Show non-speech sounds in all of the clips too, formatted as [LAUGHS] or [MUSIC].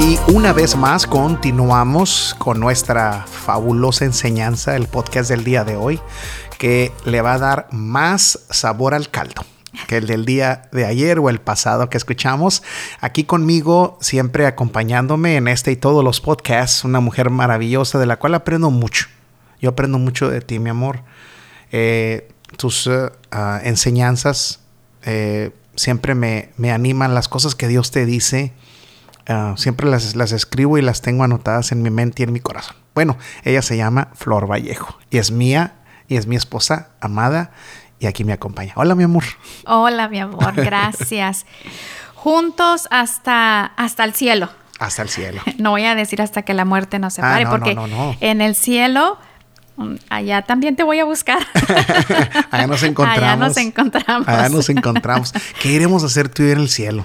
Y una vez más continuamos con nuestra fabulosa enseñanza, el podcast del día de hoy, que le va a dar más sabor al caldo que el del día de ayer o el pasado que escuchamos. Aquí conmigo, siempre acompañándome en este y todos los podcasts, una mujer maravillosa de la cual aprendo mucho. Yo aprendo mucho de ti, mi amor. Eh, tus uh, enseñanzas eh, siempre me, me, animan, las cosas que Dios te dice, uh, siempre las, las escribo y las tengo anotadas en mi mente y en mi corazón. Bueno, ella se llama Flor Vallejo y es mía y es mi esposa amada y aquí me acompaña. Hola, mi amor. Hola, mi amor, gracias. [LAUGHS] Juntos hasta, hasta el cielo. Hasta el cielo. [LAUGHS] No voy a decir hasta que la muerte nos separe, Ah, no, porque no, en el cielo, mm, allá también te voy a buscar. [LAUGHS] Allá nos encontramos. Allá nos encontramos. Allá nos encontramos. ¿Qué iremos a hacer tú y en el cielo?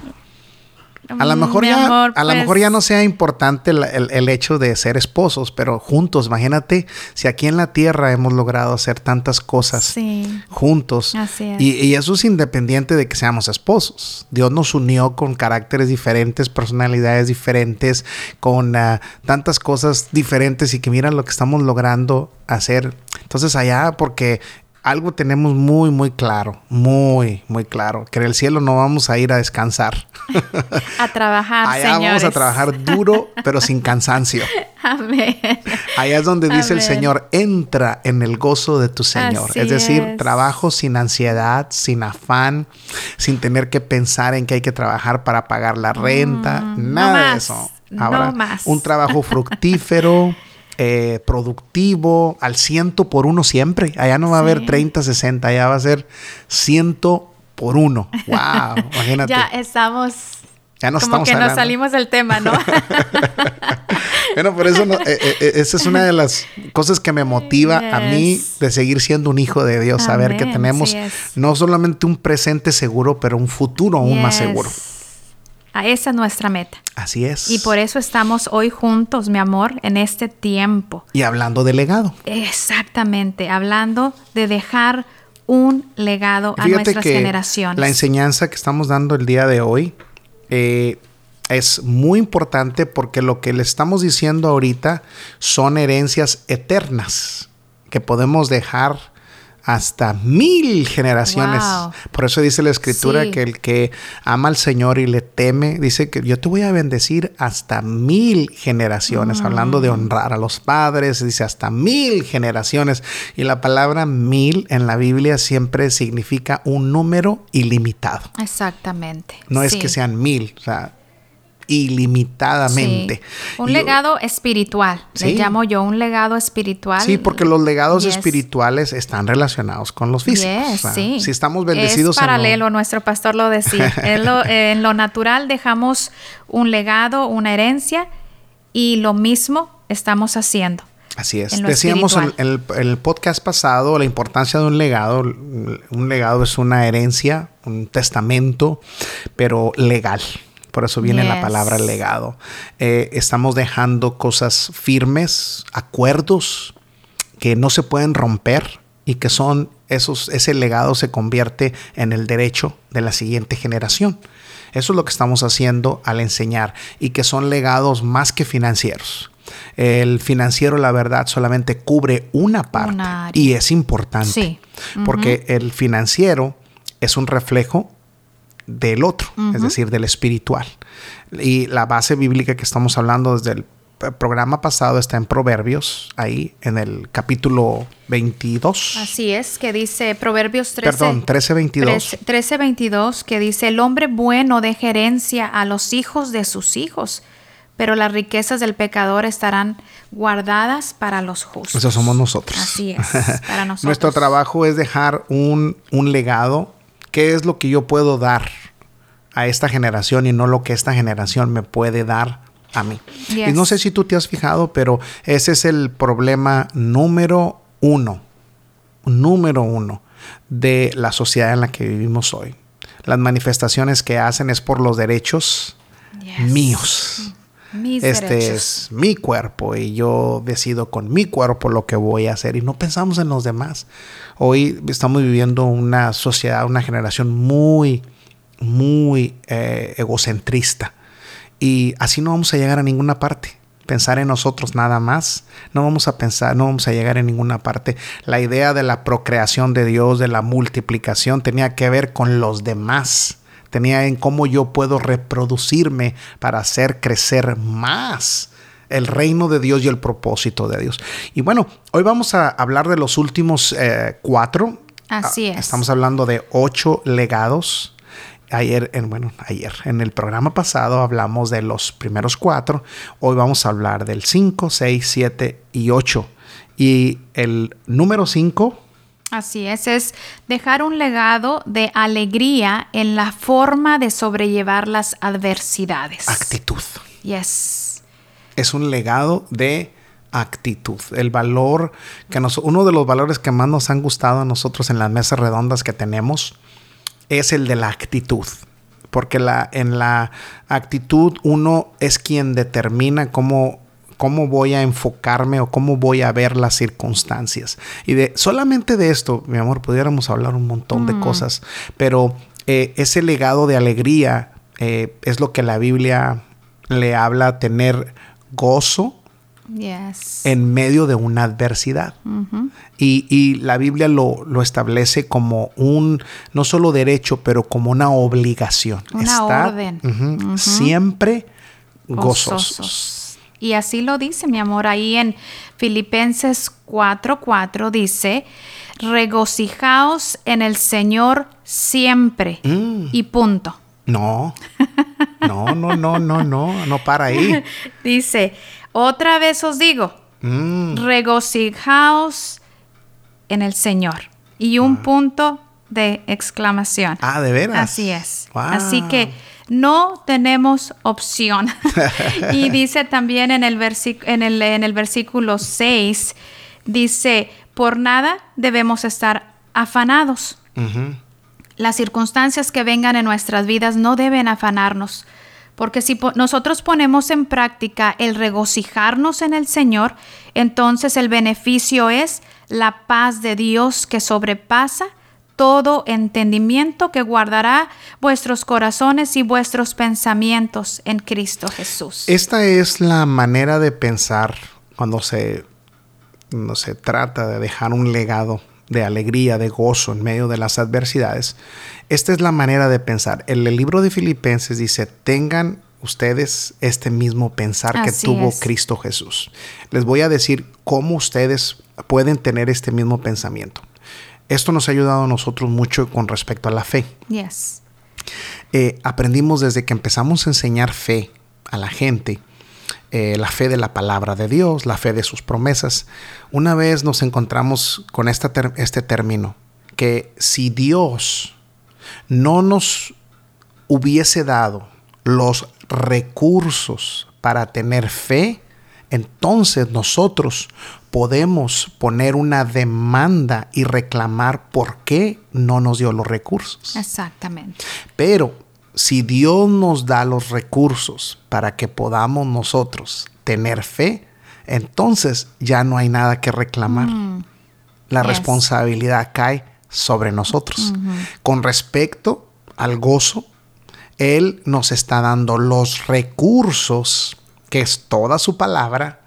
A lo mejor, Mi ya, amor, a lo pues, mejor ya no sea importante el, el- el hecho de ser esposos, pero juntos, imagínate si aquí en la tierra hemos logrado hacer tantas cosas Sí. juntos. Así es. Y, y eso es independiente de que seamos esposos. Dios nos unió con caracteres diferentes, personalidades diferentes, con ah, tantas cosas diferentes y que mira lo que estamos logrando hacer. Entonces allá, porque algo tenemos muy, muy claro, muy, muy claro, que en el cielo no vamos a ir a descansar. [LAUGHS] A trabajar, Allá señores. vamos a trabajar duro, pero sin cansancio. [LAUGHS] Amén. Allá es donde dice el. Señor, entra en el gozo de tu Señor. Así es decir, es. trabajo sin ansiedad, sin afán, sin tener que pensar en que hay que trabajar para pagar la renta, Mm, no nada de eso. no Ahora, más. un trabajo fructífero. [LAUGHS] eh, productivo al ciento por uno siempre. Allá no va a haber Sí. 30, 60, allá va a ser ciento por uno. Wow, [LAUGHS] imagínate. Ya estamos. Ya nos como estamos que nos salimos del tema, ¿no? [LAUGHS] Bueno, por eso no- eh, eh, eh, esa es una de las cosas que me motiva a mí de seguir siendo un hijo de Dios, saber que tenemos sí no solamente un presente seguro, pero un futuro aún más seguro. A esa es nuestra meta. Así es. Y por eso estamos hoy juntos, mi amor, en este tiempo. Y hablando de legado. Exactamente, hablando de dejar un legado a nuestras que generaciones. la enseñanza que estamos dando el día de hoy eh, es muy importante porque lo que le estamos diciendo ahorita son herencias eternas que podemos dejar hasta mil generaciones. Wow. Por eso dice la escritura Sí. que el que ama al Señor y le teme, dice que yo te voy a bendecir hasta mil generaciones, hablando Mm. de honrar a los padres, dice hasta mil generaciones. Y la palabra mil en la Biblia siempre significa un número ilimitado. Exactamente. No es que sean mil, o sea, ilimitadamente. Sí. Un yo- legado espiritual, Sí. le llamo yo un legado espiritual. Sí, porque los legados Yes. espirituales están relacionados con los físicos. Yes, o sea, sí. Si estamos bendecidos Es en lo- paralelo, nuestro pastor lo decía. [LAUGHS] en, lo, en lo natural dejamos un legado, una herencia y lo mismo estamos haciendo. Así es. en Decíamos en, espiritual. en el, en el podcast pasado la importancia de un legado. Un legado es una herencia, un testamento, pero legal. Por eso viene la palabra legado. Eh, estamos dejando cosas firmes, acuerdos que no se pueden romper y que son esos, ese legado se convierte en el derecho de la siguiente generación. Eso es lo que estamos haciendo al enseñar y que son legados más que financieros. El financiero, la verdad, solamente cubre una parte Una y es importante Sí. porque el financiero es un reflejo del otro, es decir, del espiritual. Y la base bíblica que estamos hablando desde el programa pasado está en Proverbios, ahí en el capítulo 22. Así es, que dice Proverbios 13. Perdón, 13, 22. 13, 22, que dice, el hombre bueno deja herencia a los hijos de sus hijos, pero las riquezas del pecador estarán guardadas para los justos. Eso somos nosotros. Así es, para [LAUGHS] nosotros. Nuestro trabajo es dejar un, un legado. ¿Qué es lo que yo puedo dar a esta generación y no lo que esta generación me puede dar a mí? Y no sé si tú te has fijado, pero ese es el problema número uno, número uno de la sociedad en la que vivimos hoy. Las manifestaciones que hacen es por los derechos míos. Mis este derechos. es mi cuerpo y yo decido con mi cuerpo lo que voy a hacer y no pensamos en los demás. Hoy estamos viviendo una sociedad, una generación muy, muy eh, egocentrista Y así no vamos a llegar a ninguna parte. Pensar en nosotros nada más. No vamos a pensar, no vamos a llegar en ninguna parte. La idea de la procreación de Dios, de la multiplicación, tenía que ver con los demás. Tenía en cómo yo puedo reproducirme para hacer crecer más el reino de Dios y el propósito de Dios. Y bueno, hoy vamos a hablar de los últimos eh, cuatro. Así es. Estamos hablando de ocho legados ayer, en, bueno, ayer, en el programa pasado hablamos de los primeros cuatro. Hoy vamos a hablar del 5, 6, 7 y 8. Y el número 5. Así es, es dejar un legado de alegría en la forma de sobrellevar las adversidades. Actitud. Yes. Es un legado de actitud, el valor que nos, uno de los valores que más nos han gustado a nosotros en las mesas redondas que tenemos es el de la actitud. Porque la, en la actitud uno es quien determina cómo, cómo voy a enfocarme o cómo voy a ver las circunstancias. Y de solamente de esto, mi amor, pudiéramos hablar un montón de Mm. cosas, pero eh, ese legado de alegría eh, es lo que la Biblia le habla a tener gozo Yes. en medio de una adversidad. Ujú. Y, y la Biblia lo, lo establece como un, no solo derecho, pero como una obligación. Una orden. ujú, Ujú. siempre gozosos. Gozosos. Y así lo dice, mi amor, ahí en Filipenses 4:4 dice, regocijaos en el Señor siempre. Mm. Y punto. No, no, no, no, no, no, no para ahí. [LAUGHS] Dice, otra vez os digo, Mm, regocijaos en el Señor. Y un punto de exclamación. Ah, de veras. Así es. Wow. Así que no tenemos opción. [LAUGHS] y dice también en el, versi- en, el, en el versículo 6, dice, por nada debemos estar afanados. Las circunstancias que vengan en nuestras vidas no deben afanarnos, porque si po- nosotros ponemos en práctica el regocijarnos en el Señor, entonces el beneficio es la paz de Dios que sobrepasa todo entendimiento que guardará vuestros corazones y vuestros pensamientos en Cristo Jesús. Esta es la manera de pensar cuando se, no se trata de dejar un legado de alegría, de gozo en medio de las adversidades. Esta es la manera de pensar. En el libro de Filipenses dice, tengan ustedes este mismo pensar que tuvo es. Cristo Jesús. Les voy a decir cómo ustedes pueden tener este mismo pensamiento. Esto nos ha ayudado a nosotros mucho con respecto a la fe. Yes. Eh, aprendimos desde que empezamos a enseñar fe a la gente, eh, la fe de la palabra de Dios, la fe de sus promesas. Una vez nos encontramos con esta este término, que si Dios no nos hubiese dado los recursos para tener fe, entonces nosotros podemos poner una demanda y reclamar por qué no nos dio los recursos. Exactamente. Pero si Dios nos da los recursos para que podamos nosotros tener fe, entonces ya no hay nada que reclamar. La Yes. responsabilidad cae sobre nosotros. Con respecto al gozo, Él nos está dando los recursos, que es toda su palabra,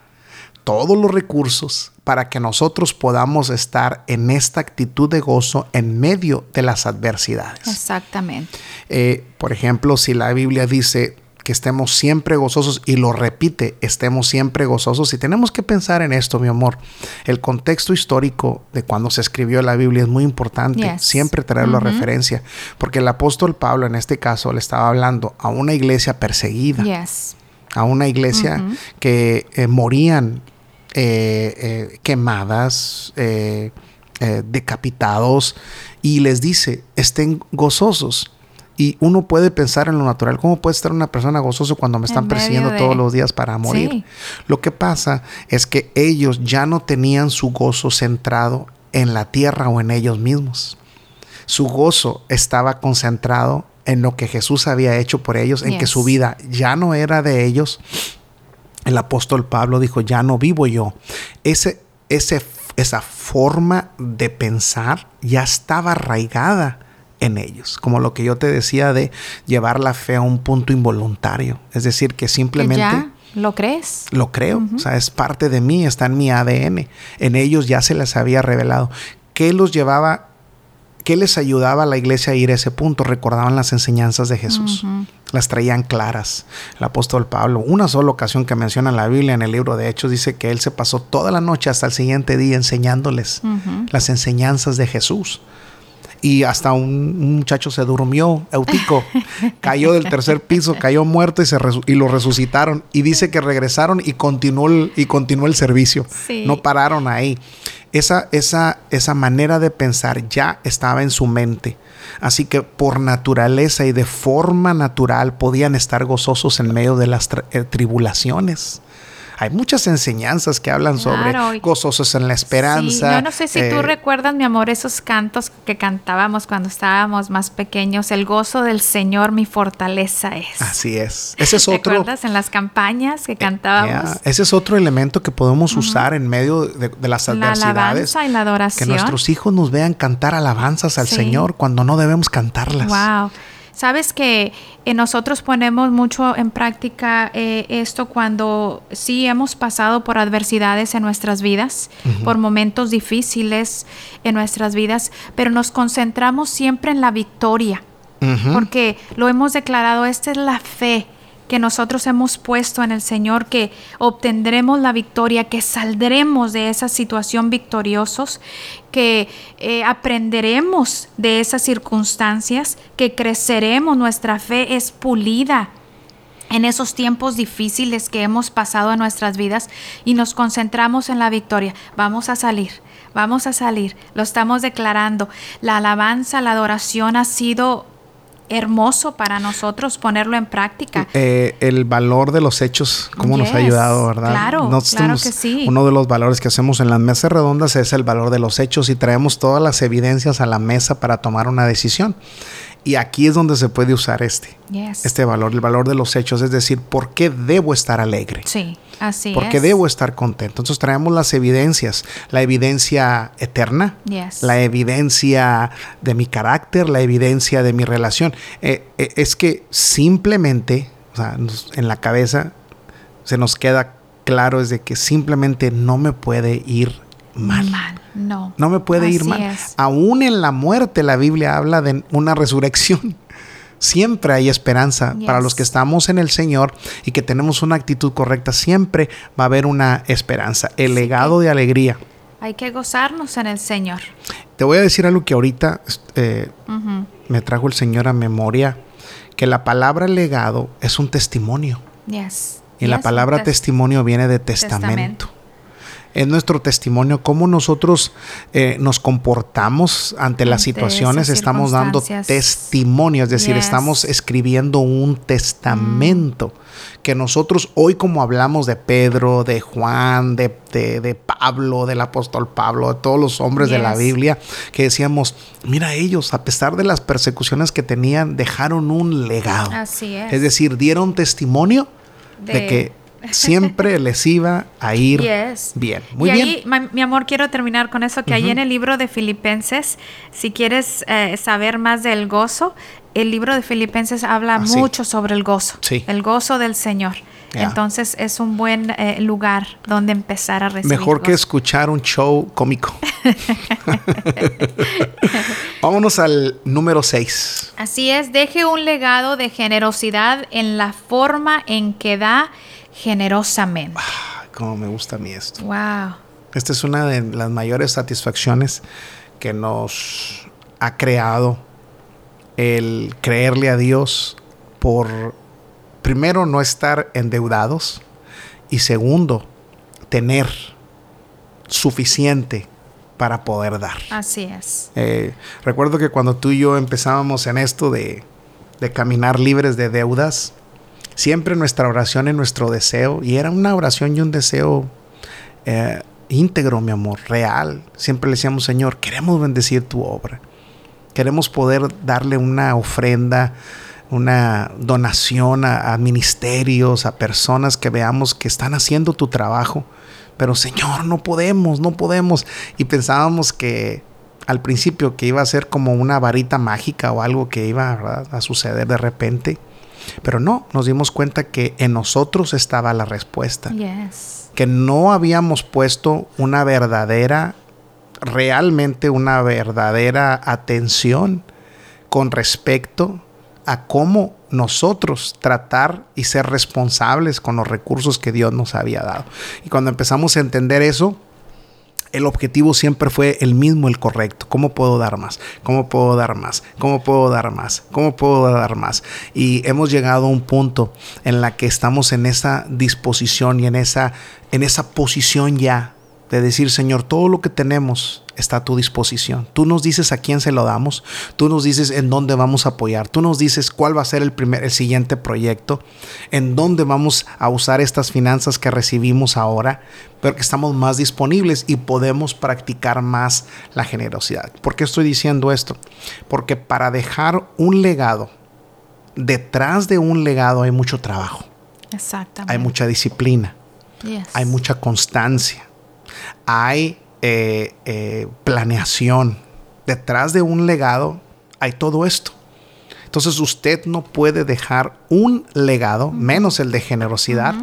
todos los recursos para que nosotros podamos estar en esta actitud de gozo en medio de las adversidades. Exactamente. Eh, por ejemplo, si la Biblia dice que estemos siempre gozosos y lo repite, estemos siempre gozosos. Y tenemos que pensar en esto, mi amor. El contexto histórico de cuando se escribió la Biblia es muy importante. Siempre traerlo a referencia. Porque el apóstol Pablo en este caso le estaba hablando a una iglesia perseguida a una iglesia que eh, morían eh, eh, quemadas, eh, decapitados, y les dice, estén gozosos. Y uno puede pensar en lo natural, ¿cómo puede estar una persona gozoso cuando me están persiguiendo de- todos los días para morir? Sí. Lo que pasa es que ellos ya no tenían su gozo centrado en la tierra o en ellos mismos. Su gozo estaba concentrado en lo que Jesús había hecho por ellos, en que su vida ya no era de ellos. El apóstol Pablo dijo, ya no vivo yo. Ese, ese, esa forma de pensar ya estaba arraigada en ellos, como lo que yo te decía de llevar la fe a un punto involuntario, es decir, que simplemente... ¿Ya? ¿Lo crees? Lo creo, o sea, es parte de mí, está en mi ADN, en ellos ya se les había revelado. ¿Qué los llevaba ¿Qué les ayudaba a la iglesia a ir a ese punto? Recordaban las enseñanzas de Jesús. Las traían claras. El apóstol Pablo, una sola ocasión que menciona la Biblia en el libro de Hechos, dice que él se pasó toda la noche hasta el siguiente día enseñándoles las enseñanzas de Jesús y hasta un, muchacho se durmió, Eutico, [LAUGHS] cayó del tercer piso, cayó muerto y, se y lo resucitaron. Y dice que regresaron y continuó el, y continuó el servicio. No pararon ahí. Esa, esa, esa manera de pensar ya estaba en su mente. Así que por naturaleza y de forma natural podían estar gozosos en medio de las eh, tribulaciones hay muchas enseñanzas que hablan sobre gozosos en la esperanza. yo no sé si tú eh, recuerdas, mi amor, esos cantos que cantábamos cuando estábamos más pequeños. El gozo del Señor, mi fortaleza es. Así es. Ese es [LAUGHS] otro. ¿Recuerdas en las campañas que eh, cantábamos? Ese es otro elemento que podemos usar en medio de, las adversidades. La alabanza y la adoración. Que nuestros hijos nos vean cantar alabanzas al Señor cuando no debemos cantarlas. Wow. Sabes que eh, nosotros ponemos mucho en práctica eh, esto cuando sí hemos pasado por adversidades en nuestras vidas, por momentos difíciles en nuestras vidas, pero nos concentramos siempre en la victoria, porque lo hemos declarado, esta es la fe que nosotros hemos puesto en el Señor, que obtendremos la victoria, que saldremos de esa situación victoriosos, que eh, aprenderemos de esas circunstancias, que creceremos, nuestra fe es pulida en esos tiempos difíciles que hemos pasado en nuestras vidas y nos concentramos en la victoria. Vamos a salir, vamos a salir, lo estamos declarando. La alabanza, la adoración ha sido hermoso para nosotros ponerlo en práctica. Eh, el valor de los hechos, cómo nos ha ayudado, ¿verdad? Claro, claro que sí. Uno de los valores que hacemos en las mesas redondas es el valor de los hechos y traemos todas las evidencias a la mesa para tomar una decisión. Y aquí es donde se puede usar este, este valor, el valor de los hechos, es decir, ¿por qué debo estar alegre? Sí, así ¿Por qué debo estar contento? Entonces traemos las evidencias, la evidencia eterna, la evidencia de mi carácter, la evidencia de mi relación. Eh, eh, es que simplemente, o sea, en la cabeza se nos queda claro es de que simplemente no me puede ir mal. No. No me puede ir mal. Aún en la muerte la Biblia habla de una resurrección. [LAUGHS] Siempre hay esperanza para los que estamos en el Señor y que tenemos una actitud correcta. Siempre va a haber una esperanza. El legado de alegría. Hay que gozarnos en el Señor. Te voy a decir algo que ahorita eh, me trajo el Señor a memoria, que la palabra legado es un testimonio. Y la palabra testimonio viene de testamento es nuestro testimonio, cómo nosotros eh, nos comportamos ante, las situaciones, estamos dando testimonio, es decir, estamos escribiendo un testamento. Mm. Que nosotros hoy como hablamos de Pedro, de Juan, de, de, Pablo, del apóstol Pablo, de todos los hombres de la Biblia, que decíamos, mira ellos, a pesar de las persecuciones que tenían, dejaron un legado. Así es. Es decir, dieron testimonio de que siempre les iba a ir bien. Muy y bien. Ahí, mi amor, quiero terminar con eso, que ahí en el libro de Filipenses, si quieres eh, saber más del gozo, el libro de Filipenses habla ah, mucho sobre el gozo, el gozo del Señor. Entonces es un buen eh, lugar donde empezar a recibir. Mejor que escuchar un show cómico. [LAUGHS] Vámonos al número 6. Así es, deje un legado de generosidad en la forma en que da generosamente. Ah, cómo me gusta a mí esto. Wow. Esta es una de las mayores satisfacciones que nos ha creado el creerle a Dios por, primero, no estar endeudados y segundo, tener suficiente para poder dar. Así es. Eh, recuerdo que cuando tú y yo empezábamos en esto de, de caminar libres de deudas, siempre nuestra oración y nuestro deseo, y era una oración y un deseo eh, íntegro, mi amor, real. Siempre le decíamos, Señor, queremos bendecir tu obra. Queremos poder darle una ofrenda, una donación a, ministerios, a personas que veamos que están haciendo tu trabajo. Pero Señor, no podemos, no podemos. Y pensábamos que al principio que iba a ser como una varita mágica o algo que iba a suceder de repente. Pero no, nos dimos cuenta que en nosotros estaba la respuesta. Que no habíamos puesto una verdadera, realmente una verdadera atención con respecto a cómo nosotros tratar y ser responsables con los recursos que Dios nos había dado. Y cuando empezamos a entender eso, el objetivo siempre fue el mismo, el correcto. ¿Cómo puedo dar más? ¿Cómo puedo dar más? ¿Cómo puedo dar más? ¿Cómo puedo dar más? Y hemos llegado a un punto en la que estamos en esa disposición y en esa, en esa posición ya de decir, Señor, todo lo que tenemos está a tu disposición. Tú nos dices a quién se lo damos, tú nos dices en dónde vamos a apoyar, tú nos dices cuál va a ser el primer el siguiente proyecto, en dónde vamos a usar estas finanzas que recibimos ahora, pero que estamos más disponibles y podemos practicar más la generosidad. ¿Por qué estoy diciendo esto? Porque para dejar un legado, detrás de un legado hay mucho trabajo. Exactamente. Hay mucha disciplina. Hay mucha constancia hay eh, eh, planeación. Detrás de un legado hay todo esto. Entonces usted no puede dejar un legado, menos el de generosidad,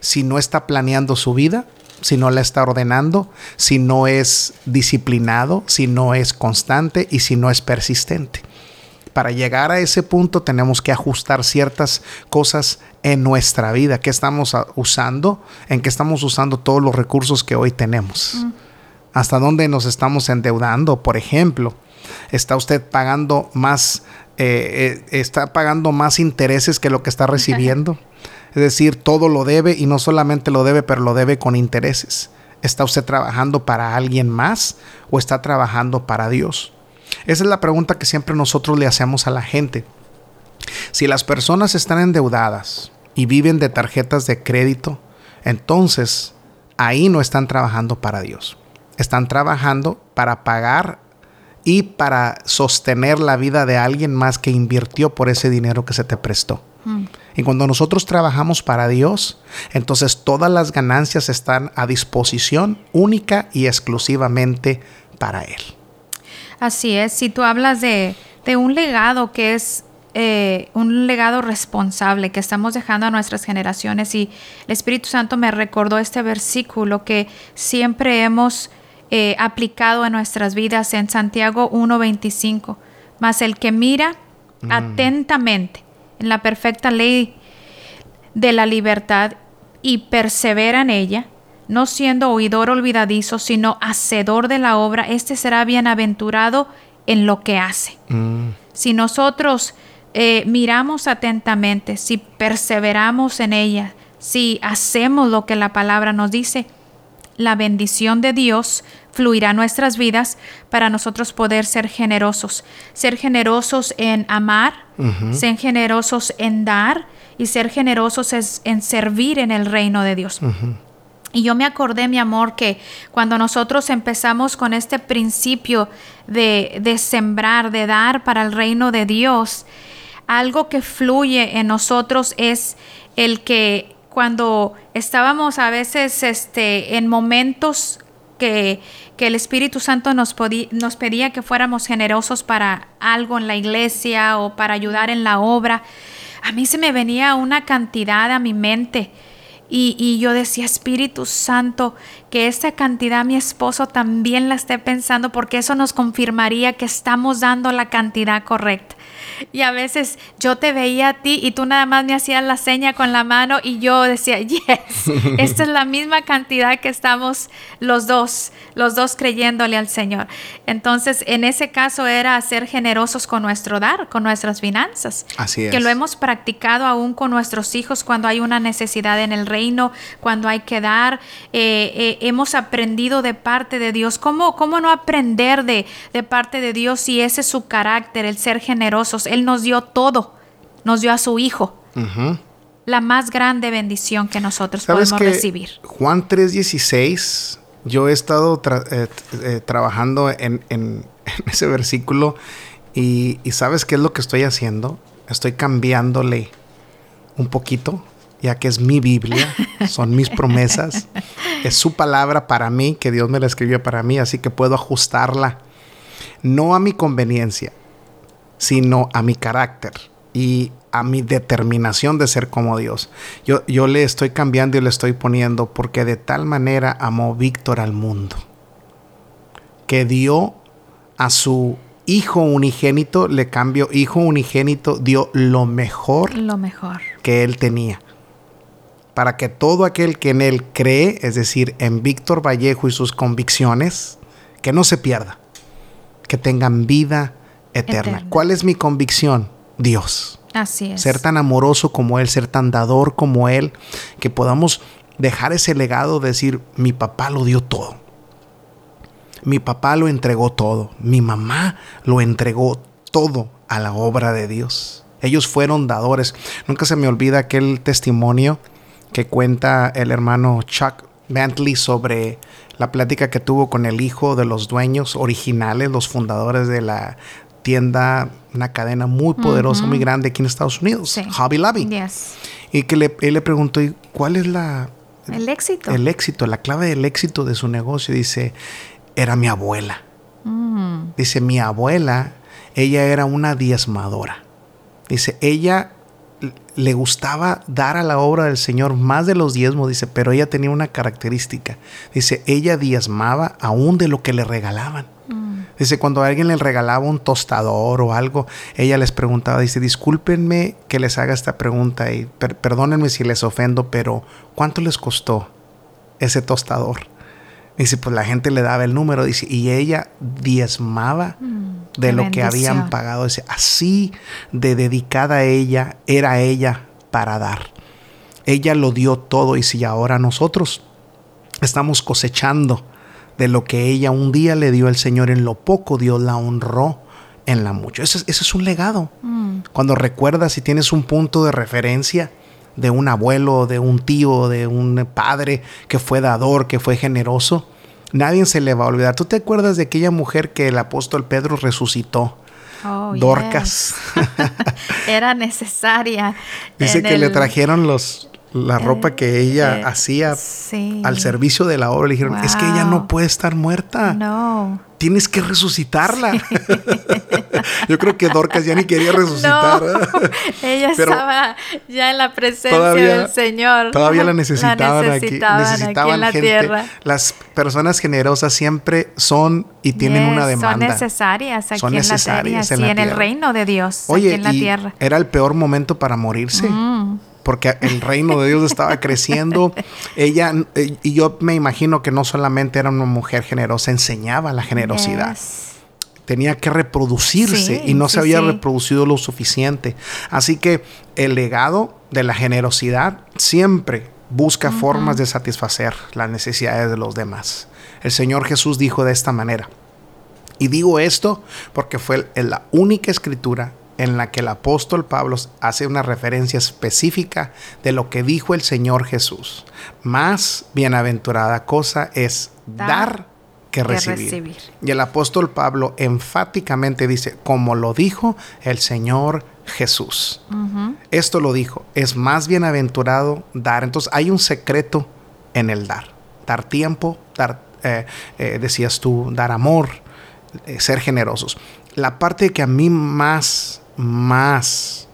si no está planeando su vida, si no la está ordenando, si no es disciplinado, si no es constante y si no es persistente. Para llegar a ese punto tenemos que ajustar ciertas cosas en nuestra vida, que estamos usando, en que estamos usando todos los recursos que hoy tenemos. Mm. Hasta dónde nos estamos endeudando, por ejemplo. ¿Está usted pagando más, eh, eh, está pagando más intereses que lo que está recibiendo? [LAUGHS] es decir, todo lo debe y no solamente lo debe, pero lo debe con intereses. ¿Está usted trabajando para alguien más o está trabajando para Dios? Esa es la pregunta que siempre nosotros le hacemos a la gente. Si las personas están endeudadas y viven de tarjetas de crédito, entonces ahí no están trabajando para Dios. Están trabajando para pagar y para sostener la vida de alguien más que invirtió por ese dinero que se te prestó. Mm. Y cuando nosotros trabajamos para Dios, entonces todas las ganancias están a disposición única y exclusivamente para Él. Así es, si tú hablas de, de un legado que es eh, un legado responsable que estamos dejando a nuestras generaciones y el Espíritu Santo me recordó este versículo que siempre hemos eh, aplicado en nuestras vidas en Santiago 1.25. Mas el que mira mm. atentamente en la perfecta ley de la libertad y persevera en ella, no siendo oidor olvidadizo, sino hacedor de la obra, este será bienaventurado en lo que hace. Mm. Si nosotros eh, miramos atentamente, si perseveramos en ella, si hacemos lo que la palabra nos dice, la bendición de Dios fluirá en nuestras vidas para nosotros poder ser generosos. Ser generosos en amar, ser generosos en dar y ser generosos en servir en el reino de Dios. Y yo me acordé, mi amor, que cuando nosotros empezamos con este principio de, de sembrar, de dar para el reino de Dios, algo que fluye en nosotros es el que cuando estábamos a veces este, en momentos que, que el Espíritu Santo nos, nos pedía que fuéramos generosos para algo en la iglesia o para ayudar en la obra, a mí se me venía una cantidad a mi mente. Y, y, yo decía, Espíritu Santo, que esta cantidad mi esposo también la esté pensando, porque eso nos confirmaría que estamos dando la cantidad correcta. Y a veces yo te veía a ti y tú nada más me hacías la seña con la mano y yo decía, [LAUGHS] yes, esta es la misma cantidad que estamos los dos, los dos creyéndole al Señor. Entonces, en ese caso era ser generosos con nuestro dar, con nuestras finanzas. Así es. Que lo hemos practicado aún con nuestros hijos cuando hay una necesidad en el reino, cuando hay que dar. Eh, eh, hemos aprendido de parte de Dios. ¿Cómo, cómo no aprender de, de parte de Dios si ese es su carácter, el ser generosos? Él nos dio todo, nos dio a su Hijo. La más grande bendición que nosotros podemos recibir. Juan 3:16, yo he estado eh, eh, trabajando [LAUGHS] en, ese versículo y, y ¿sabes qué es lo que estoy haciendo? Estoy cambiándole un poquito ya que es mi Biblia, [LAUGHS] son mis promesas, es su palabra para mí, que Dios me la escribió para mí, así que puedo ajustarla no a mi conveniencia, sino a mi carácter y a mi determinación de ser como Dios. Yo, yo le estoy cambiando y le estoy poniendo porque de tal manera amó Víctor al mundo, que dio a su hijo unigénito, le cambió hijo unigénito, dio lo mejor, lo mejor que él tenía. Para que todo aquel que en él cree, es decir, en Víctor Vallejo y sus convicciones, que no se pierda, que tengan vida eterna. Eterna. ¿Cuál es mi convicción? Dios. Así es. Ser tan amoroso como Él, ser tan dador como Él, que podamos dejar ese legado de decir, mi papá lo dio todo. Mi papá lo entregó todo. Mi mamá lo entregó todo a la obra de Dios. Ellos fueron dadores. Nunca se me olvida aquel testimonio que cuenta el hermano Chuck Bentley sobre la plática que tuvo con el hijo de los dueños originales, los fundadores de la tienda, una cadena muy poderosa, muy grande aquí en Estados Unidos, Sí. Hobby Lobby. Yes. Y que le, él le preguntó, ¿y cuál es la, El éxito. el éxito, la clave del éxito de su negocio? Dice, era mi abuela. Mm, Dice, mi abuela, ella era una diezmadora. Dice, ella le gustaba dar a la obra del Señor más de los diezmos, dice, pero ella tenía una característica. Dice, ella diezmaba aún de lo que le regalaban. Mm. Dice, cuando alguien le regalaba un tostador o algo, ella les preguntaba, dice, discúlpenme que les haga esta pregunta y per- perdónenme si les ofendo, pero ¿cuánto les costó ese tostador? Dice, pues la gente le daba el número, dice, y ella diezmaba de qué lo que habían pagado. Dice, así de dedicada a ella era ella para dar. Ella lo dio todo y si ahora nosotros estamos cosechando de lo que ella un día le dio al Señor en lo poco, Dios la honró en la mucho. Ese, es- ese es un legado. Mm. Cuando recuerdas y tienes un punto de referencia de un abuelo, de un tío, de un padre que fue dador, que fue generoso, nadie se le va a olvidar. ¿Tú te acuerdas de aquella mujer que el apóstol Pedro resucitó? Oh, Dorcas. yes. [LAUGHS] Era necesaria. [LAUGHS] Dice en que le trajeron los la ropa que ella eh, hacía sí. al servicio de la obra. Le dijeron, es que ella no puede estar muerta. No. Tienes que resucitarla. [LAUGHS] Yo creo que Dorcas ya ni quería resucitar. No, [LAUGHS] ella Pero estaba ya en la presencia todavía- del Señor. Todavía la necesitaban, aquí. necesitaban Necesitaban aquí en la gente. tierra. Las personas generosas siempre son y tienen Yes, una demanda. Son necesarias aquí Son en necesarias la en tierra. la en el tierra. reino de Dios. Oye, aquí en la y tierra. era el peor momento para morirse. Mm. Porque el reino de Dios estaba creciendo. Ella, eh, y yo me imagino que no solamente era una mujer generosa, enseñaba la generosidad. Yes. tenía que reproducirse Sí, y no sí, se había sí. reproducido lo suficiente. Así que el legado de la generosidad siempre busca formas de satisfacer las necesidades de los demás. El Señor Jesús dijo de esta manera. Y digo esto porque fue la única escritura en la que el apóstol Pablo hace una referencia específica de lo que dijo el Señor Jesús. Más bienaventurada cosa es Dar dar, que que recibir. Y el apóstol Pablo enfáticamente dice, como lo dijo el Señor Jesús. Esto lo dijo, es más bienaventurado dar. Entonces hay un secreto en el dar. Dar tiempo, dar, eh, eh, decías tú, dar amor, eh, ser generosos. La parte que a mí más, más,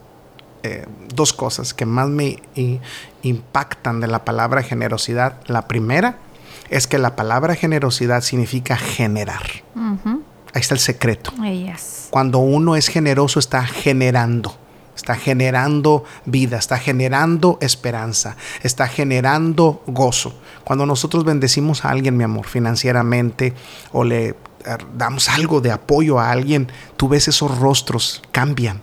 eh, dos cosas que más me i- impactan de la palabra generosidad. La primera es que la palabra generosidad significa generar. Ahí está el secreto. Yes. Cuando uno es generoso está generando. Está generando vida, está generando esperanza, está generando gozo. Cuando nosotros bendecimos a alguien, mi amor, financieramente o le damos algo de apoyo a alguien, tú ves esos rostros cambian.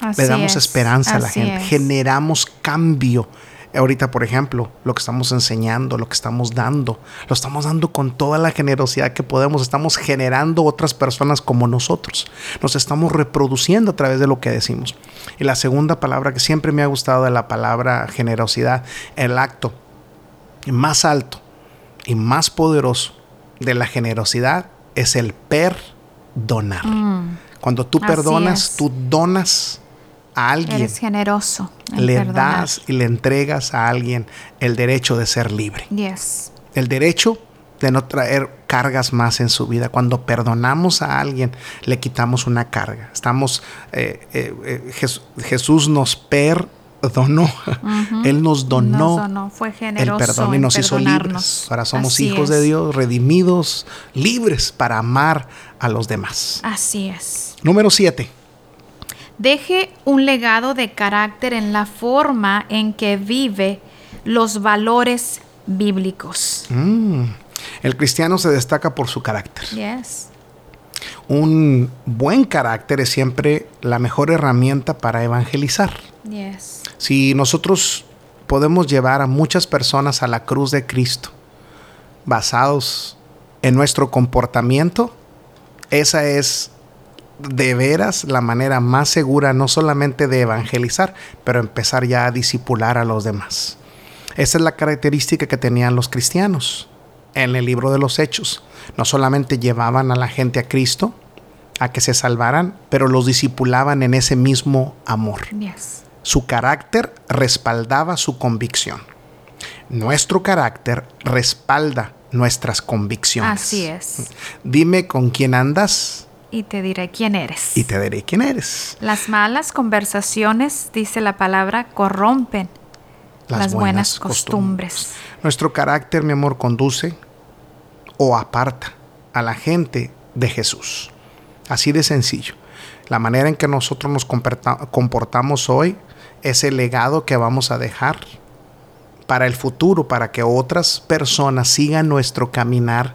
Así Le damos es, esperanza a la gente, es. generamos cambio. Ahorita, por ejemplo, lo que estamos enseñando, lo que estamos dando, lo estamos dando con toda la generosidad que podemos. Estamos generando otras personas como nosotros. Nos estamos reproduciendo a través de lo que decimos. Y la segunda palabra que siempre me ha gustado de la palabra generosidad, el acto más alto y más poderoso de la generosidad es el perdonar. Mm. Cuando tú perdonas, tú donas a alguien Eres generoso. en le perdonar. das y le entregas a alguien el derecho de ser libre. Yes. El derecho de no traer cargas más en su vida. Cuando perdonamos a alguien, le quitamos una carga. Estamos, eh, eh, eh, Jesús nos perdonó. Él nos donó, Fue generoso el perdón y nos hizo libres. Ahora somos hijos de Dios, redimidos, libres para amar a los demás. Así es. Número 7. Deje un legado de carácter en la forma en que vive los valores bíblicos. Mm. El cristiano se destaca por su carácter. Yes. Un buen carácter es siempre la mejor herramienta para evangelizar. Yes. Si nosotros podemos llevar a muchas personas a la cruz de Cristo basados en nuestro comportamiento, esa es de veras la manera más segura no solamente de evangelizar, pero empezar ya a disipular a los demás. Esa es la característica que tenían los cristianos en el libro de los Hechos. No solamente llevaban a la gente a Cristo, a que se salvaran, pero los disipulaban en ese mismo amor. Su carácter respaldaba su convicción. Nuestro carácter respalda nuestras convicciones. Así es. Dime con quién andas. Y te diré quién eres. Y te diré quién eres. Las malas conversaciones, dice la palabra, corrompen las, buenas, costumbres. Nuestro carácter, mi amor, conduce o aparta a la gente de Jesús. Así de sencillo. La manera en que nosotros nos comportamos hoy es el legado que vamos a dejar para el futuro, para que otras personas sigan nuestro caminar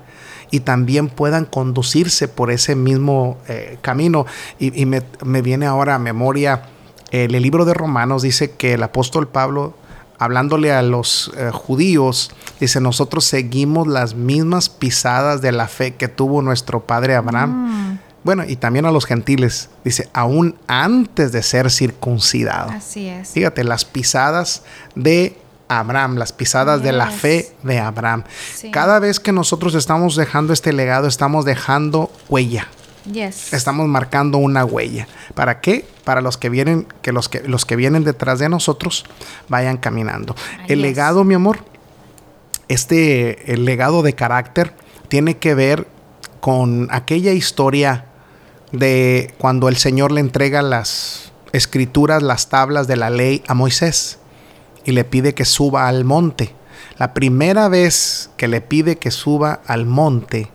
y también puedan conducirse por ese mismo eh, camino. Y, me, viene ahora a memoria el libro de Romanos, dice que el apóstol Pablo hablándole a los eh, judíos, dice, nosotros seguimos las mismas pisadas de la fe que tuvo nuestro padre Abraham. Mm. Bueno, y también a los gentiles, dice, aún antes de ser circuncidado. Así es. Fíjate, las pisadas de Abraham, las pisadas de la fe de Abraham. Cada vez que nosotros estamos dejando este legado, estamos dejando huella. Estamos marcando una huella. ¿Para qué? Para los que vienen, que los que, los que vienen detrás de nosotros vayan caminando. el legado, mi amor, este, el legado de carácter tiene que ver con aquella historia de cuando el Señor le entrega las escrituras, las tablas de la ley a Moisés y le pide que suba al monte. La primera vez que le pide que suba al monte,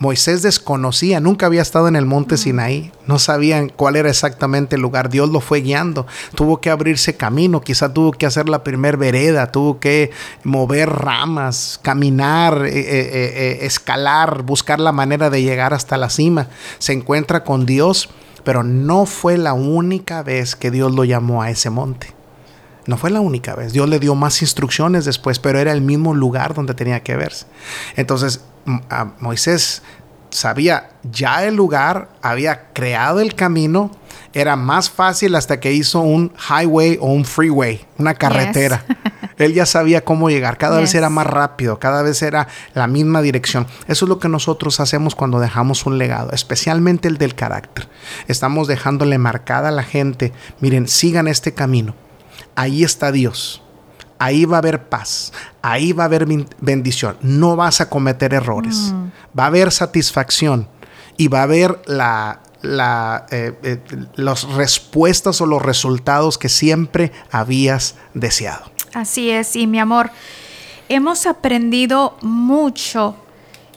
Moisés desconocía, nunca había estado en el monte Sinaí, no sabían cuál era exactamente el lugar, Dios lo fue guiando, tuvo que abrirse camino, quizá tuvo que hacer la primer vereda, tuvo que mover ramas, caminar, eh, eh, eh, escalar, buscar la manera de llegar hasta la cima, se encuentra con Dios, pero no fue la única vez que Dios lo llamó a ese monte. No fue la única vez. Dios le dio más instrucciones después, pero era el mismo lugar donde tenía que verse. Entonces, Moisés sabía ya el lugar, había creado el camino, era más fácil hasta que hizo un highway o un freeway, una carretera. [LAUGHS] Él ya sabía cómo llegar, cada vez era más rápido, cada vez era la misma dirección. Eso es lo que nosotros hacemos cuando dejamos un legado, especialmente el del carácter. Estamos dejándole marcada a la gente, miren, sigan este camino. Ahí está Dios ahí va a haber paz, ahí va a haber bendición, no vas a cometer errores, mm. va a haber satisfacción y va a haber la, la eh, eh, las respuestas o los resultados que siempre habías deseado. Así es, y mi amor, hemos aprendido mucho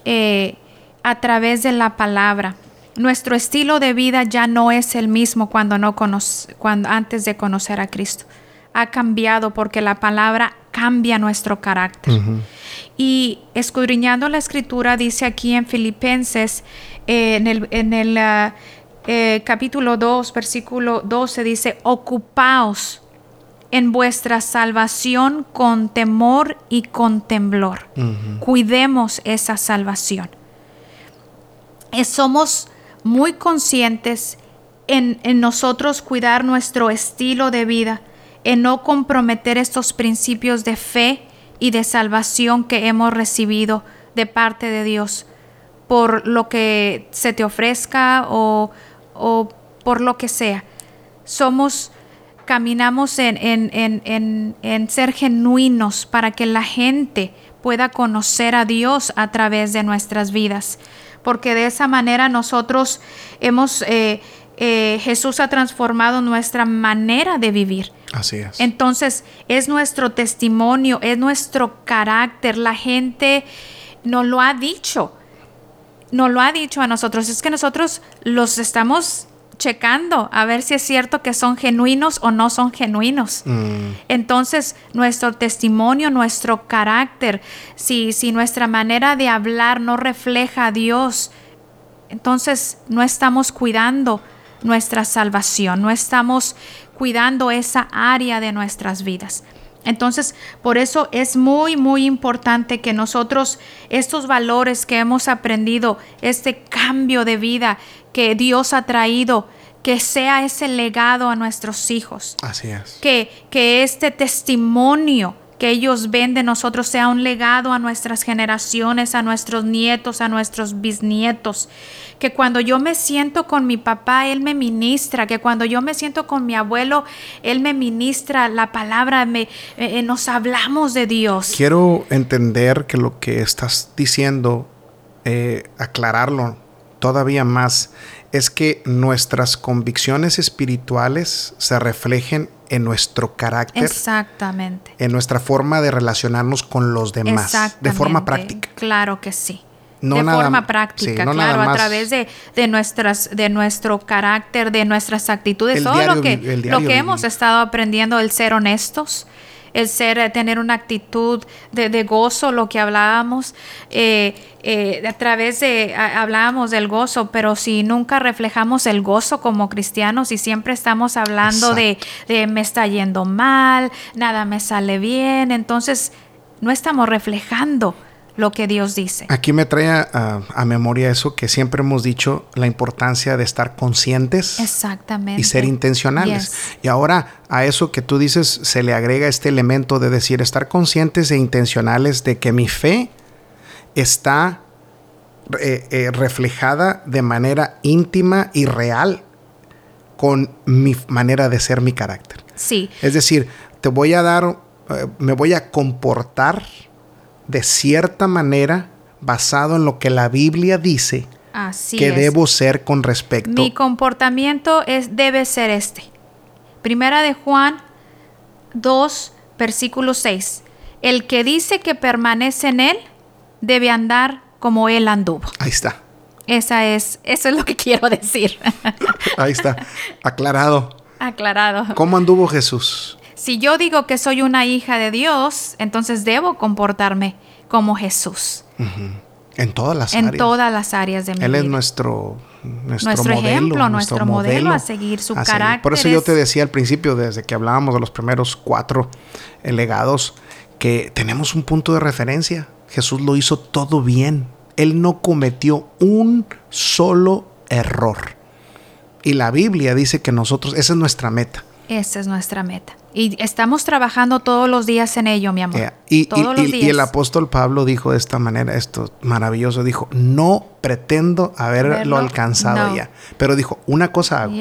eh, a través de la palabra. Nuestro estilo de vida ya no es el mismo cuando no cuando antes de conocer a Cristo ha cambiado porque la palabra cambia nuestro carácter. Y escudriñando la escritura, dice aquí en Filipenses, eh, en el, ah, eh, capítulo 2, versículo 12, dice, ocupaos en vuestra salvación con temor y con temblor. Cuidemos esa salvación. Eh, somos muy conscientes en, en nosotros cuidar nuestro estilo de vida en no comprometer estos principios de fe y de salvación que hemos recibido de parte de Dios por lo que se te ofrezca o, por lo que sea. Somos, caminamos en, en, en, en ser genuinos para que la gente pueda conocer a Dios a través de nuestras vidas, porque de esa manera nosotros hemos, eh, eh, Jesús ha transformado nuestra manera de vivir. Así es. Entonces es nuestro testimonio, es nuestro carácter, la gente nos lo ha dicho, nos lo ha dicho a nosotros, es que nosotros los estamos checando a ver si es cierto que son genuinos o no son genuinos. Mm. Entonces, nuestro testimonio, nuestro carácter, si, si nuestra manera de hablar no refleja a Dios, entonces no estamos cuidando nuestra salvación, no estamos cuidando esa área de nuestras vidas. Entonces, por eso es muy, muy importante que nosotros estos valores que hemos aprendido, este cambio de vida que Dios ha traído, que sea ese legado a nuestros hijos. Así es. Que, que este testimonio que ellos ven de nosotros sea un legado a nuestras generaciones, a nuestros nietos, a nuestros bisnietos. Que cuando yo me siento con mi papá, Él me ministra. Que cuando yo me siento con mi abuelo, Él me ministra la palabra. Me, eh, nos hablamos de Dios. Quiero entender que lo que estás diciendo, eh, aclararlo todavía más, es que nuestras convicciones espirituales se reflejen en nuestro carácter. Exactamente. En nuestra forma de relacionarnos con los demás. De forma práctica. Claro que sí. No de forma práctica, claro, a través de, de, nuestras, de nuestro carácter, de nuestras actitudes, todo lo que, lo que hemos estado aprendiendo, el ser honestos, el ser, eh, tener una actitud de, gozo, lo que hablábamos, eh, eh, a través de, hablábamos del gozo, pero si nunca reflejamos el gozo como cristianos y siempre estamos hablando de, de me está yendo mal, nada me sale bien, entonces no estamos reflejando lo que Dios dice. Aquí me trae a, memoria eso que siempre hemos dicho, la importancia de estar conscientes. Exactamente. Y ser intencionales. Y ahora a eso que tú dices se le agrega este elemento de decir, estar conscientes e intencionales de que mi fe está eh, eh, reflejada de manera íntima y real con mi manera de ser, mi carácter. Sí. Es decir, te voy a dar, eh, me voy a comportar de cierta manera basado en lo que la Biblia dice que debo ser con respecto. Mi comportamiento es, debe ser este. Primera de Juan 2, versículo 6. El que dice que permanece en él debe andar como él anduvo. Ahí está. Esa es, eso es lo que [LAUGHS] quiero decir. Ahí está, [LAUGHS] aclarado. Aclarado. ¿Cómo anduvo Jesús? Si yo digo que soy una hija de Dios, entonces debo comportarme como Jesús. En todas las en áreas. En todas las áreas de mi Él vida. es nuestro, nuestro, nuestro ejemplo, nuestro modelo, a seguir su carácter. Por eso yo te decía al principio, desde que hablábamos de los primeros cuatro legados, que tenemos un punto de referencia. Jesús lo hizo todo bien. Él no cometió un solo error. Y la Biblia dice que nosotros, esa es nuestra meta. Esa es nuestra meta. Y estamos trabajando todos los días en ello, mi amor. Eh, y, y, el apóstol Pablo dijo de esta manera, esto maravilloso, dijo, no pretendo haberlo alcanzado ya, pero dijo, una cosa hago,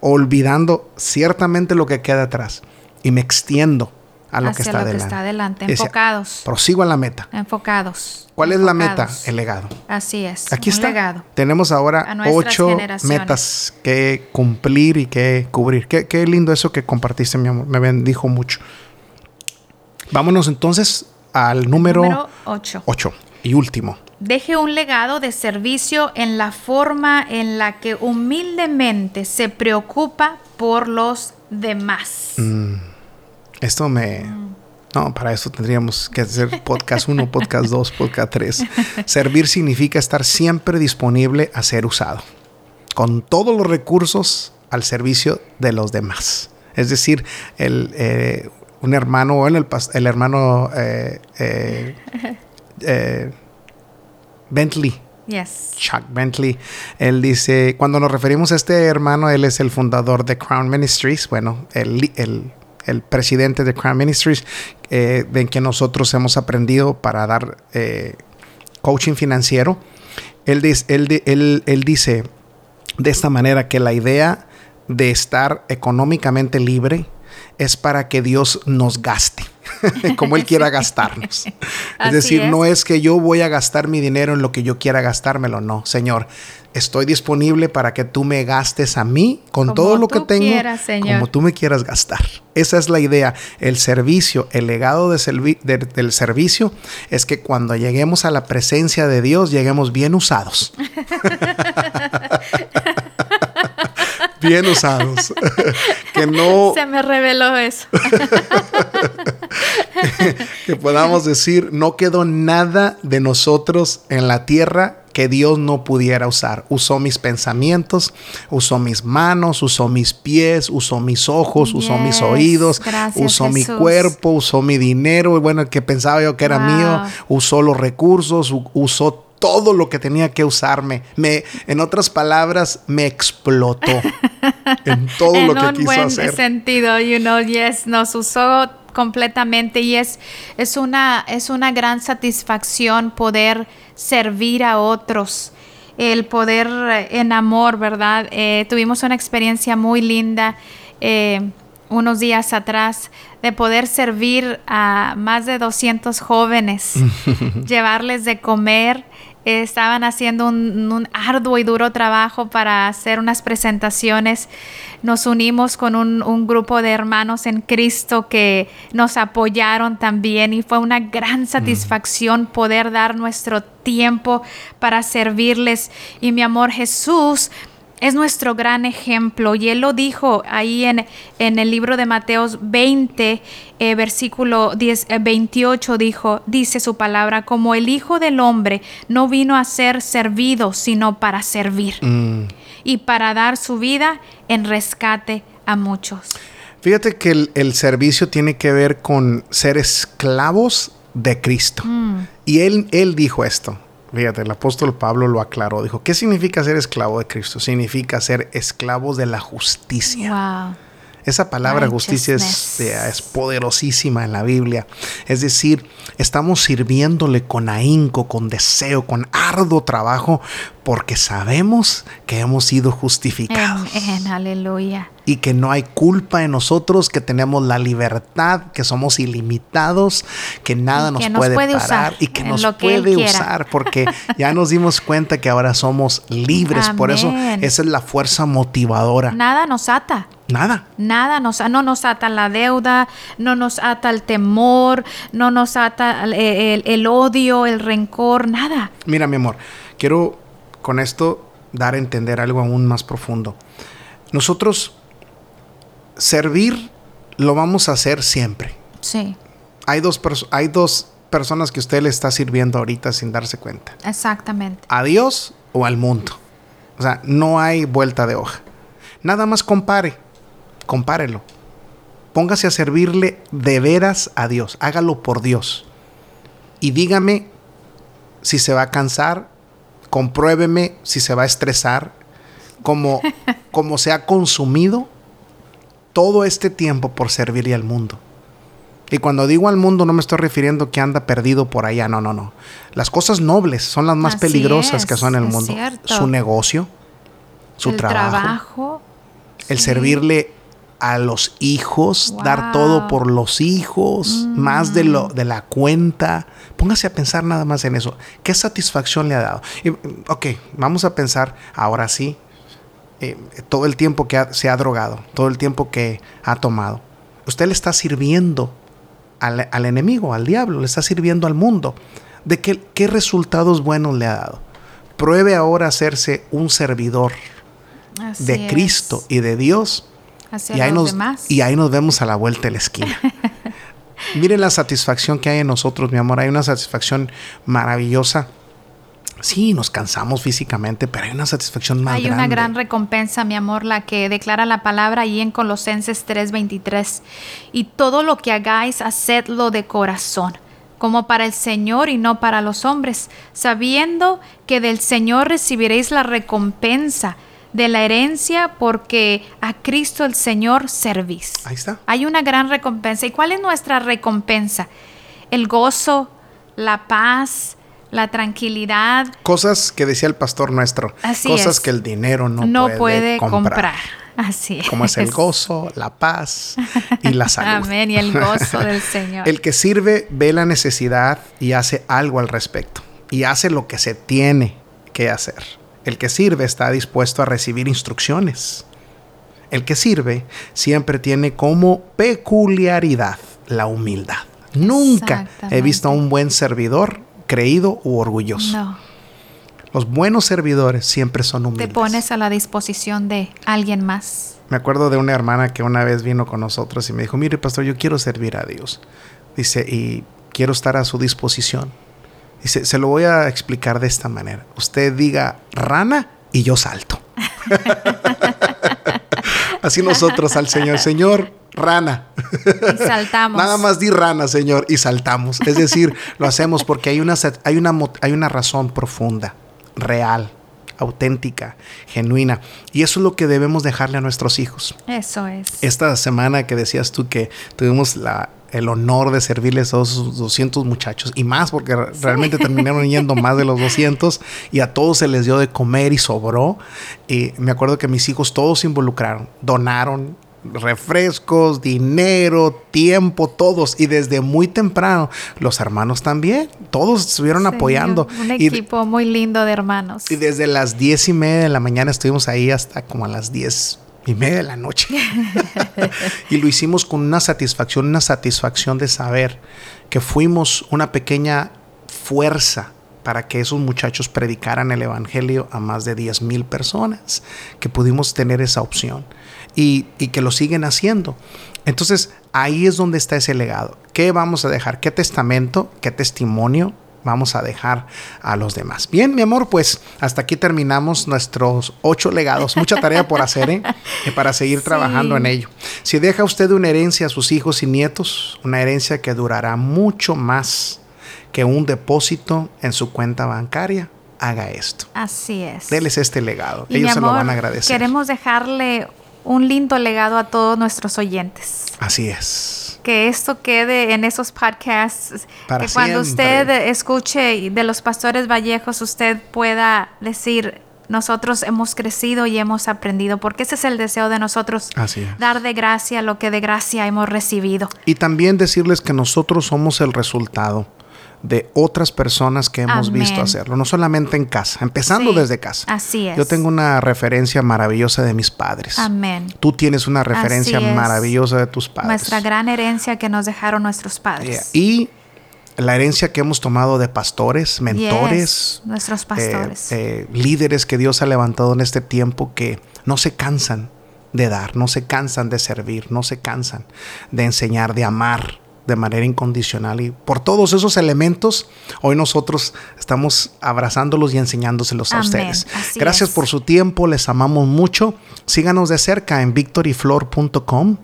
olvidando ciertamente lo que queda atrás y me extiendo a lo, que está, lo que está adelante. Enfocados. prosigo a la meta. Enfocados. ¿Cuál es la meta? El legado. Así es. Aquí está. Legado. Tenemos ahora ocho metas que cumplir y que cubrir. Qué, lindo eso que compartiste, mi amor. Me bendijo mucho. Vámonos entonces al número, 8. 8 y último. Deje un legado de servicio en la forma en la que humildemente se preocupa por los demás. Mm. Esto me... No, para eso tendríamos que hacer podcast 1, [LAUGHS] podcast 2, podcast 3. Servir significa estar siempre disponible a ser usado, con todos los recursos al servicio de los demás. Es decir, el, eh, un hermano, bueno, el, el hermano eh, eh, Bentley. Yes. Chuck Bentley. Él dice, cuando nos referimos a este hermano, él es el fundador de Crown Ministries, bueno, el, el el presidente de Crown Ministries, eh, en que nosotros hemos aprendido para dar eh, coaching financiero. Él, él, él, dice de esta manera que la idea de estar económicamente libre es para que Dios nos gaste. [LAUGHS] como Él quiera gastarnos. [LAUGHS] es decir, es. no es que yo voy a gastar mi dinero en lo que yo quiera gastármelo, no, Señor. Estoy disponible para que tú me gastes a mí con Como todo lo que tengo, quieras, como tú me quieras gastar. Esa es la idea. El servicio, el legado de servi- de- del servicio es que cuando lleguemos a la presencia de Dios, lleguemos bien usados. [LAUGHS] bien usados. [LAUGHS] que no Se me reveló eso. [LAUGHS] que podamos decir, no quedó nada de nosotros en la tierra que Dios no pudiera usar. Usó mis pensamientos, usó mis manos, usó mis pies, usó mis ojos, usó mis oídos, gracias, usó mi cuerpo, usó mi dinero, y bueno, que pensaba yo que era Wow. mío, usó los recursos, usó todo lo que tenía que usarme. Me, en otras palabras, me explotó [LAUGHS] en todo en lo que un quiso buen hacer. sentido, you know, yes, nos usó completamente y es, es, una, es una gran satisfacción poder servir a otros, el poder eh, en amor, ¿verdad? Eh, tuvimos una experiencia muy linda eh, unos días atrás de poder servir a más de 200 jóvenes, [LAUGHS] llevarles de comer. Estaban haciendo un, un arduo y duro trabajo para hacer unas presentaciones. Nos unimos con un, un grupo de hermanos en Cristo que nos apoyaron también y fue una gran satisfacción poder dar nuestro tiempo para servirles. Y mi amor Jesús es nuestro gran ejemplo y él lo dijo ahí en, en el libro de Mateos 20, eh, versículo 10, eh, 28, dijo, dice su palabra, como el Hijo del Hombre no vino a ser servido, sino para servir Mm. y para dar su vida en rescate a muchos. Fíjate que el, el servicio tiene que ver con ser esclavos de Cristo. Y él, él dijo esto. Fíjate, el apóstol Pablo lo aclaró. Dijo, ¿qué significa ser esclavo de Cristo? Significa ser esclavos de la justicia. Wow. Esa palabra justicia es, Righteousness. es poderosísima en la Biblia. Es decir, estamos sirviéndole con ahínco, con deseo, con arduo trabajo, porque sabemos que hemos sido justificados En, aleluya. y que no hay culpa en nosotros, que tenemos la libertad, que somos ilimitados, que nada nos puede, puede parar usar y que nos que puede usar, porque [LAUGHS] ya nos dimos cuenta que ahora somos libres. Por eso esa es la fuerza motivadora. Nada nos ata. Nada. Nada nos, no nos ata la deuda, no nos ata el temor, no nos ata el, el- el odio, el rencor, nada. Mira, mi amor, quiero con esto dar a entender algo aún más profundo. Nosotros servir lo vamos a hacer siempre. Sí, Hay dos, hay dos personas que usted le está sirviendo ahorita sin darse cuenta. exactamente. a Dios o al mundo. O sea, no hay vuelta de hoja. Nada más compare, compárelo. Póngase a servirle de veras a Dios. Hágalo por Dios. Y dígame si se va a cansar. Compruébeme si se va a estresar. Como, [LAUGHS] como se ha consumido todo este tiempo por servirle al mundo. Y cuando digo al mundo no me estoy refiriendo que anda perdido por allá, no, no, no. Las cosas nobles son las más Así peligrosas es, que son en el mundo. cierto. Su negocio, su el trabajo, trabajo. el sí. servirle a los hijos, dar Wow. Mm. todo por los hijos, más de lo de la cuenta. Póngase a pensar nada más en eso. ¿Qué satisfacción le ha dado? Y, ok, vamos a pensar ahora sí. eh, todo el tiempo que ha- se ha drogado, todo el tiempo que ha tomado. Usted le está sirviendo al, al enemigo, al diablo, le está sirviendo al mundo. ¿De qué, qué resultados buenos le ha dado? Pruebe ahora hacerse un servidor Así de es. Cristo y de Dios Hacia y ahí, los nos, demás. y ahí nos vemos a la vuelta de la esquina. [LAUGHS] Miren la satisfacción que hay en nosotros, mi amor. Hay una satisfacción maravillosa. Sí, nos cansamos físicamente, pero hay una satisfacción más Hay grande. una gran recompensa, mi amor, la que declara la palabra ahí en Colosenses 3:23. Y todo lo que hagáis, hacedlo de corazón, como para el Señor y no para los hombres, sabiendo que del Señor recibiréis la recompensa de la herencia porque a Cristo el Señor servís. Ahí está. Hay una gran recompensa. ¿Y cuál es nuestra recompensa? El gozo, la paz, la tranquilidad, Cosas que decía el pastor nuestro. Así cosas es. que el dinero no, no, puede, puede, comprar. comprar. Así Como es el gozo, la paz y la salud. Amén. Y el [LAUGHS] gozo del Señor. El que sirve ve la necesidad y hace algo al respecto. Y hace lo que se tiene que hacer. El que sirve está dispuesto a recibir instrucciones. El que sirve siempre tiene como peculiaridad la humildad. Nunca he visto a un buen servidor creído u orgulloso. No. Los buenos servidores siempre son Te humildes. pones a la disposición de alguien más. Me acuerdo de una hermana que una vez vino con nosotros y me dijo, mire pastor, yo quiero servir a Dios. Dice, y quiero estar a su disposición. Dice, se lo voy a explicar de esta manera. Usted diga rana y yo salto. [LAUGHS] Así nosotros al Señor, Señor, rana. Y saltamos. Nada más di rana, Señor, y saltamos. Es decir, lo hacemos porque hay una, hay una, hay una razón profunda, real, auténtica, genuina. Y eso es lo que debemos dejarle a nuestros hijos. Eso es. Esta semana que decías tú que tuvimos la, el honor de servirles a esos 200 muchachos y más porque re- realmente terminaron yendo más de los 200 y a todos se les dio de comer y sobró. Y me acuerdo que mis hijos todos se involucraron, donaron refrescos, dinero, tiempo, todos. Y desde muy temprano, los hermanos también, todos estuvieron Sí, apoyando. Un Y- equipo muy lindo de hermanos. y desde las diez y media de la mañana estuvimos ahí hasta como a las diez y media de la noche. [LAUGHS] y lo hicimos con una satisfacción, una satisfacción de saber que fuimos una pequeña fuerza para que esos muchachos predicaran el Evangelio a más de 10 mil personas, que pudimos tener esa opción y, y que lo siguen haciendo. Entonces ahí es donde está ese legado. ¿Qué vamos a dejar? ¿Qué testamento? ¿Qué testimonio? Vamos a dejar a los demás. Bien, mi amor, pues hasta aquí terminamos nuestros ocho legados. Mucha tarea por hacer, ¿eh? Y para seguir Sí. trabajando en ello. Si deja usted una herencia a sus hijos y nietos, una herencia que durará mucho más que un depósito en su cuenta bancaria, haga esto. Así es. Déles este legado. Y mi Ellos se lo amor, van a agradecer. Queremos dejarle un lindo legado a todos nuestros oyentes. Así es. Que esto quede en esos podcasts. Para que cuando siempre. usted escuche de los pastores Vallejos, usted pueda decir, nosotros hemos crecido y hemos aprendido, porque ese es el deseo de nosotros, Así dar de gracia lo que de gracia hemos recibido. Y también decirles que nosotros somos el resultado de otras personas que hemos Amén. visto hacerlo, no solamente en casa, empezando Sí, desde casa. Así es. Yo tengo una referencia maravillosa de mis padres. Amén. Tú tienes una referencia maravillosa de tus padres. Nuestra gran herencia que nos dejaron nuestros Yeah. padres. Y la herencia que hemos tomado de pastores, mentores, Yes, nuestros pastores. eh, eh, líderes que Dios ha levantado en este tiempo que no se cansan de dar, no se cansan de servir, no se cansan de enseñar, de amar de manera incondicional. Y por todos esos elementos, hoy nosotros estamos abrazándolos y enseñándoselos a ustedes. así Gracias es. por su tiempo, les amamos mucho. Síganos de cerca en victoryflor.com.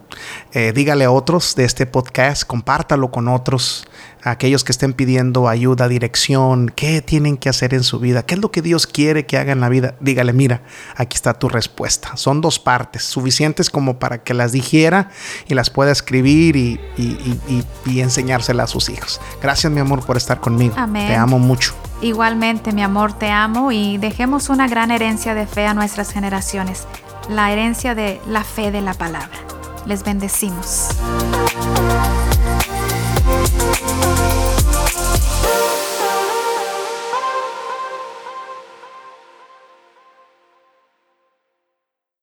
Eh, dígale a otros de este podcast, compártalo con otros, aquellos que estén pidiendo ayuda, dirección, qué tienen que hacer en su vida, qué es lo que Dios quiere que haga en la vida. Dígale, mira, aquí está tu respuesta. Son dos partes, suficientes como para que las dijera y las pueda escribir y, y- y- y- y enseñárselas a sus hijos. Gracias, mi amor, por estar conmigo. Amén. Te amo mucho. Igualmente, mi amor, te amo y dejemos una gran herencia de fe a nuestras generaciones, la herencia de la fe de la palabra. Les bendecimos.